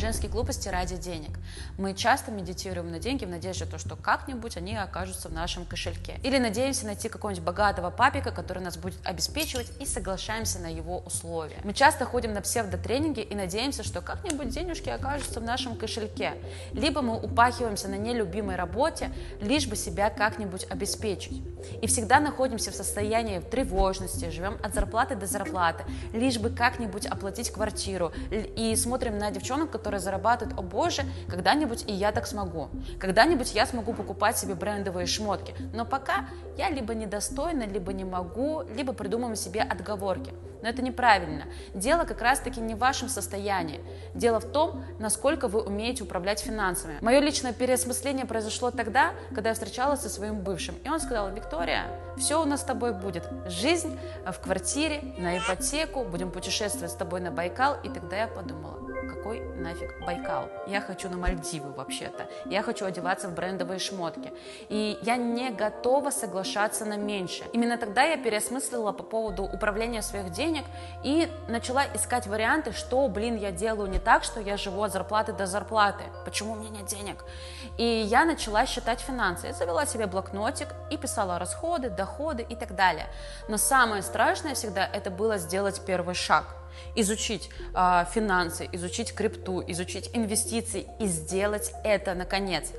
Женские глупости ради денег. Мы часто медитируем на деньги в надежде, то, что как-нибудь они окажутся в нашем кошельке. Или надеемся найти какого-нибудь богатого папика, который нас будет обеспечивать и соглашаемся на его условия. Мы часто ходим на псевдотренинги и надеемся, что как-нибудь денежки окажутся в нашем кошельке. Либо мы упахиваемся на нелюбимой работе, лишь бы себя как-нибудь обеспечить. И всегда находимся в состоянии тревожности, живем от зарплаты до зарплаты, лишь бы как-нибудь оплатить квартиру. И смотрим на девчонок, которые зарабатывают, о боже, когда-нибудь и я так смогу. Когда-нибудь я смогу покупать себе брендовые шмотки. Но пока я либо недостойна, либо не могу, либо придумываем себе отговорки. Но это неправильно. Дело как раз-таки не в вашем состоянии. Дело в том, насколько вы умеете управлять финансами. Мое личное переосмысление произошло тогда, когда я встречалась со своим бывшим. И он сказал, Виктория, все у нас с тобой будет. Жизнь в квартире, на ипотеку, будем путешествовать с тобой на Байкал. И тогда я подумала, какой нафиг Байкал? Я хочу на Мальдивы вообще-то. Я хочу одеваться в брендовые шмотки. И я не готова соглашаться на меньше. Именно тогда я переосмыслила по поводу управления своих денег и начала искать варианты, что, блин, я делаю не так, что я живу от зарплаты до зарплаты. Почему у меня нет денег? И я начала считать финансы. Я завела себе блокнотик и писала расходы, доходы и так далее. Но самое страшное всегда это было сделать первый шаг изучить э, финансы, изучить крипту, изучить инвестиции и сделать это наконец.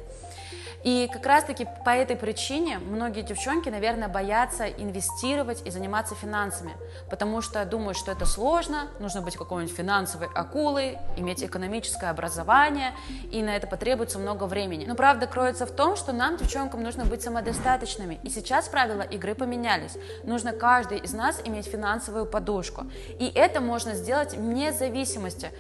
И как раз-таки по этой причине многие девчонки, наверное, боятся инвестировать и заниматься финансами, потому что думают, что это сложно, нужно быть какой-нибудь финансовой акулой, иметь экономическое образование, и на это потребуется много времени. Но правда кроется в том, что нам, девчонкам, нужно быть самодостаточными. И сейчас правила игры поменялись. Нужно каждый из нас иметь финансовую подушку. И это можно сделать вне зависимости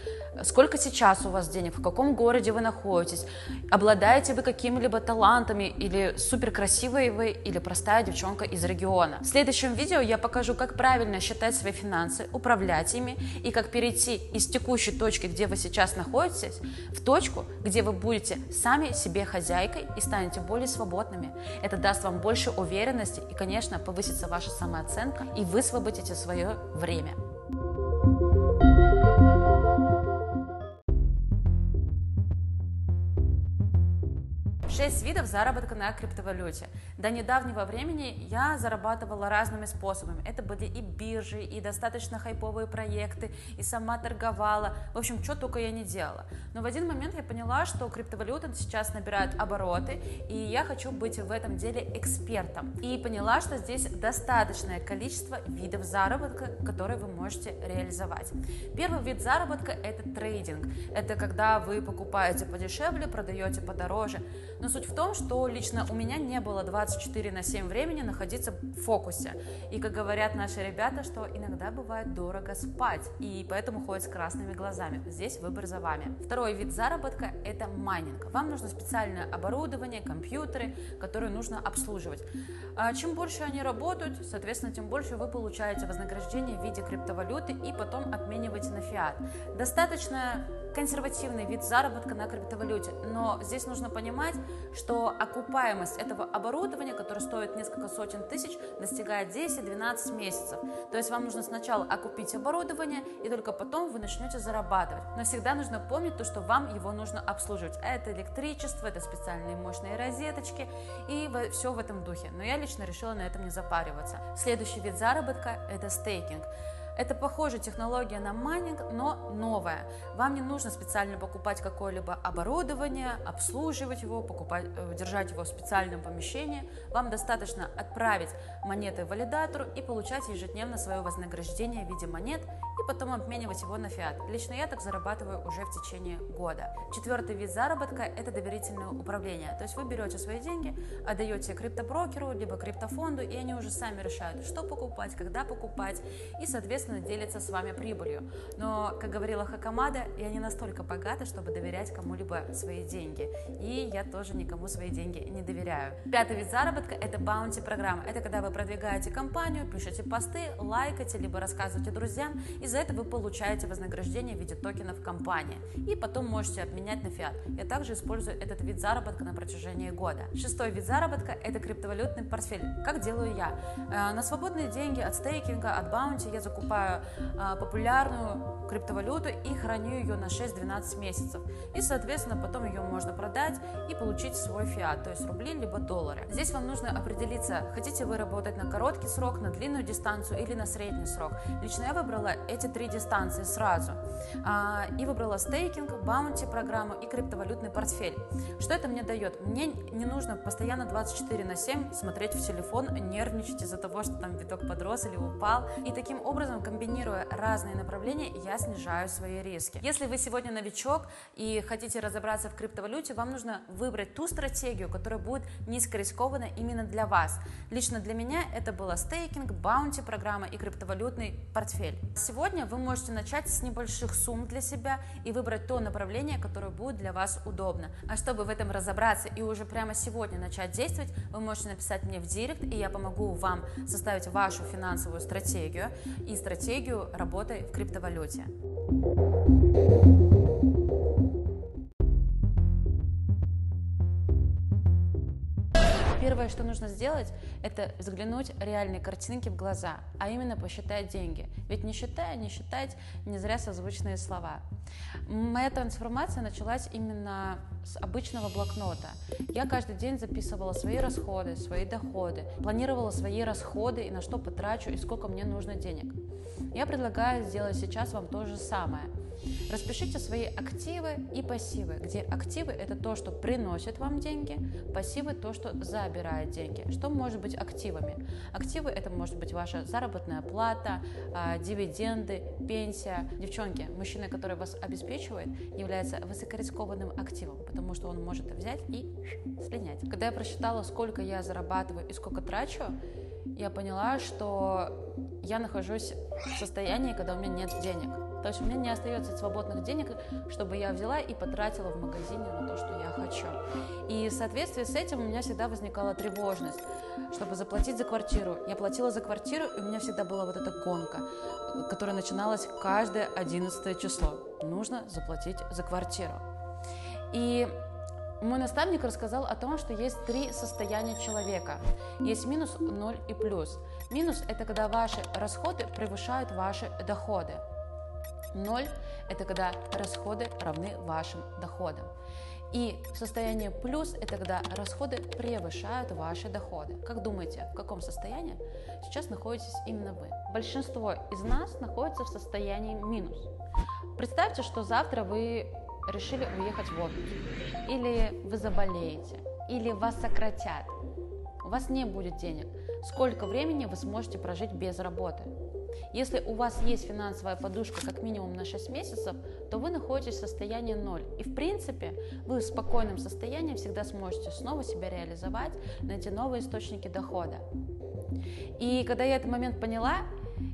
сколько сейчас у вас денег, в каком городе вы находитесь, обладаете вы какими-либо талантами или супер красивые вы, или простая девчонка из региона. В следующем видео я покажу, как правильно считать свои финансы, управлять ими и как перейти из текущей точки, где вы сейчас находитесь, в точку, где вы будете сами себе хозяйкой и станете более свободными. Это даст вам больше уверенности и, конечно, повысится ваша самооценка и высвободите свое время. Шесть видов заработка на криптовалюте. До недавнего времени я зарабатывала разными способами. Это были и биржи, и достаточно хайповые проекты, и сама торговала. В общем, что только я не делала. Но в один момент я поняла, что криптовалюта сейчас набирает обороты, и я хочу быть в этом деле экспертом. И поняла, что здесь достаточное количество видов заработка, которые вы можете реализовать. Первый вид заработка – это трейдинг. Это когда вы покупаете подешевле, продаете подороже. Но суть в том, что лично у меня не было 24 на 7 времени находиться в фокусе. И, как говорят наши ребята, что иногда бывает дорого спать, и поэтому ходят с красными глазами. Здесь выбор за вами. Второй вид заработка – это майнинг. Вам нужно специальное оборудование, компьютеры, которые нужно обслуживать. А чем больше они работают, соответственно, тем больше вы получаете вознаграждение в виде криптовалюты и потом обмениваете на фиат. Достаточно консервативный вид заработка на криптовалюте, но здесь нужно понимать, что окупаемость этого оборудования, которое стоит несколько сотен тысяч, достигает 10-12 месяцев. То есть вам нужно сначала окупить оборудование, и только потом вы начнете зарабатывать. Но всегда нужно помнить то, что вам его нужно обслуживать. Это электричество, это специальные мощные розеточки и все в этом духе. Но я лично решила на этом не запариваться. Следующий вид заработка – это стейкинг. Это похожая технология на майнинг, но новая. Вам не нужно специально покупать какое-либо оборудование, обслуживать его, покупать, э, держать его в специальном помещении. Вам достаточно отправить монеты валидатору и получать ежедневно свое вознаграждение в виде монет и потом обменивать его на фиат. Лично я так зарабатываю уже в течение года. Четвертый вид заработка – это доверительное управление. То есть вы берете свои деньги, отдаете криптоброкеру, либо криптофонду, и они уже сами решают, что покупать, когда покупать, и, соответственно, делятся с вами прибылью. Но, как говорила Хакамада, я не настолько богата, чтобы доверять кому-либо свои деньги. И я тоже никому свои деньги не доверяю. Пятый вид заработка – это баунти-программа. Это когда вы продвигаете компанию, пишете посты, лайкаете, либо рассказываете друзьям, и за это вы получаете вознаграждение в виде токенов компании. И потом можете обменять на фиат. Я также использую этот вид заработка на протяжении года. Шестой вид заработка – это криптовалютный портфель. Как делаю я? Э, на свободные деньги от стейкинга, от bounty я закупаю покупаю а, популярную криптовалюту и храню ее на 6-12 месяцев. И, соответственно, потом ее можно продать и получить свой фиат, то есть рубли либо доллары. Здесь вам нужно определиться, хотите вы работать на короткий срок, на длинную дистанцию или на средний срок. Лично я выбрала эти три дистанции сразу. А, и выбрала стейкинг, bounty программу и криптовалютный портфель. Что это мне дает? Мне не нужно постоянно 24 на 7 смотреть в телефон, нервничать из-за того, что там биток подрос или упал. И таким образом, комбинируя разные направления, я снижаю свои риски. Если вы сегодня новичок и хотите разобраться в криптовалюте, вам нужно выбрать ту стратегию, которая будет низкорискованна именно для вас. Лично для меня это было стейкинг, баунти программа и криптовалютный портфель. Сегодня вы можете начать с небольших сумм для себя и выбрать то направление, которое будет для вас удобно. А чтобы в этом разобраться и уже прямо сегодня начать действовать, вы можете написать мне в директ, и я помогу вам составить вашу финансовую стратегию и стратегию работы в криптовалюте. Первое, что нужно сделать, это взглянуть реальной картинке в глаза, а именно посчитать деньги. Ведь не считая, не считать, не зря созвучные слова. Моя трансформация началась именно с обычного блокнота. Я каждый день записывала свои расходы, свои доходы, планировала свои расходы и на что потрачу и сколько мне нужно денег. Я предлагаю сделать сейчас вам то же самое – Распишите свои активы и пассивы, где активы это то, что приносит вам деньги, пассивы то, что забирает деньги. Что может быть активами? Активы это может быть ваша заработная плата, а, дивиденды, пенсия. Девчонки, мужчина, который вас обеспечивает, является высокорискованным активом, потому что он может взять и слинять. Когда я просчитала, сколько я зарабатываю и сколько трачу, я поняла, что я нахожусь в состоянии, когда у меня нет денег. То есть у меня не остается свободных денег, чтобы я взяла и потратила в магазине на то, что я хочу. И в соответствии с этим у меня всегда возникала тревожность, чтобы заплатить за квартиру. Я платила за квартиру, и у меня всегда была вот эта гонка, которая начиналась каждое 11 число. Нужно заплатить за квартиру. И мой наставник рассказал о том, что есть три состояния человека. Есть минус, ноль и плюс. Минус – это когда ваши расходы превышают ваши доходы. Ноль – это когда расходы равны вашим доходам. И состояние плюс – это когда расходы превышают ваши доходы. Как думаете, в каком состоянии сейчас находитесь именно вы? Большинство из нас находится в состоянии минус. Представьте, что завтра вы решили уехать в отпуск, или вы заболеете, или вас сократят, у вас не будет денег. Сколько времени вы сможете прожить без работы? Если у вас есть финансовая подушка как минимум на 6 месяцев, то вы находитесь в состоянии 0. И в принципе вы в спокойном состоянии всегда сможете снова себя реализовать, найти новые источники дохода. И когда я этот момент поняла,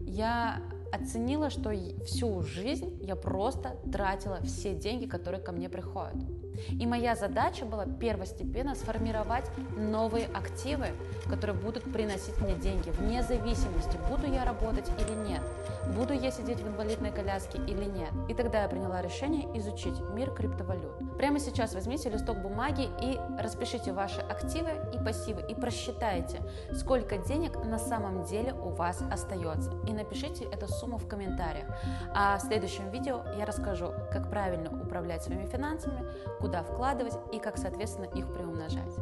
я оценила, что всю жизнь я просто тратила все деньги, которые ко мне приходят. И моя задача была первостепенно сформировать новые активы, которые будут приносить мне деньги, вне зависимости, буду я работать или нет, буду я сидеть в инвалидной коляске или нет. И тогда я приняла решение изучить мир криптовалют. Прямо сейчас возьмите листок бумаги и распишите ваши активы и пассивы и просчитайте, сколько денег на самом деле у вас остается. И напишите эту сумму в комментариях. А в следующем видео я расскажу, как правильно управлять своими финансами, куда вкладывать и как, соответственно, их приумножать.